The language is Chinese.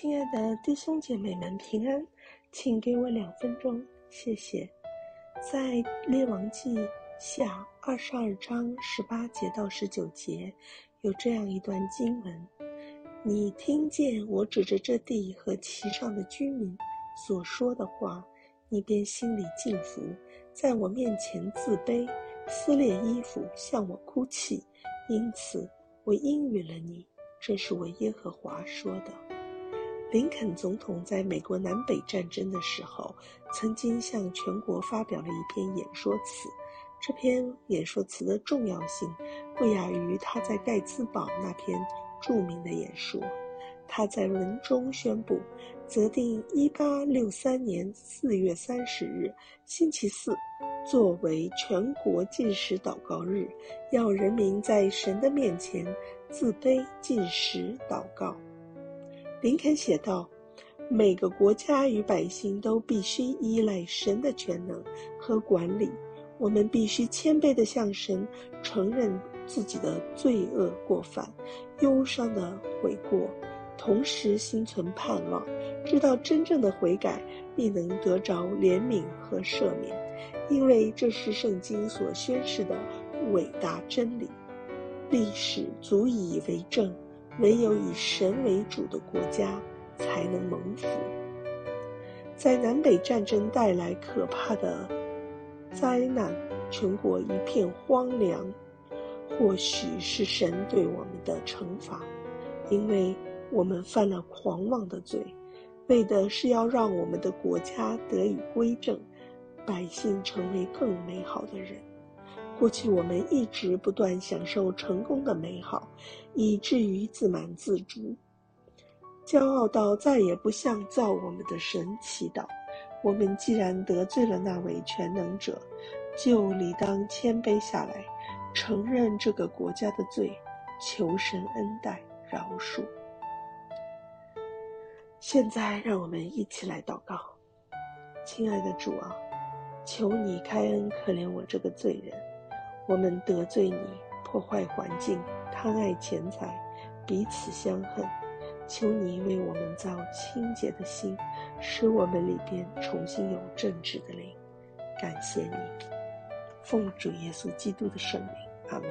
亲爱的弟兄姐妹们，平安，请给我两分钟，谢谢。在列王记下二十二章十八节到十九节，有这样一段经文：你听见我指着这地和其上的居民所说的话，你便心里敬服，在我面前自卑，撕裂衣服，向我哭泣，因此我应允了你。这是我耶和华说的。林肯总统在美国南北战争的时候，曾经向全国发表了一篇演说词。这篇演说词的重要性不亚于他在盖茨堡那篇著名的演说。他在文中宣布，择定1863年4月30日星期四作为全国禁食祷告日，要人民在神的面前自卑禁食祷告。林肯写道：“每个国家与百姓都必须依赖神的全能和管理。我们必须谦卑地向神承认自己的罪恶过犯，忧伤地悔过，同时心存盼望，知道真正的悔改必能得着怜悯和赦免，因为这是圣经所宣示的伟大真理。历史足以为证。”唯有以神为主的国家才能蒙福。在南北战争带来可怕的灾难，全国一片荒凉，或许是神对我们的惩罚，因为我们犯了狂妄的罪，为的是要让我们的国家得以归正，百姓成为更美好的人。过去我们一直不断享受成功的美好，以至于自满自足，骄傲到再也不向造我们的神祈祷。我们既然得罪了那位全能者，就理当谦卑下来，承认这个国家的罪，求神恩待饶恕。现在让我们一起来祷告，亲爱的主啊，求你开恩可怜我这个罪人。我们得罪你，破坏环境，贪爱钱财，彼此相恨。求你为我们造清洁的心，使我们里边重新有正直的灵。感谢你，奉主耶稣基督的圣名，阿门。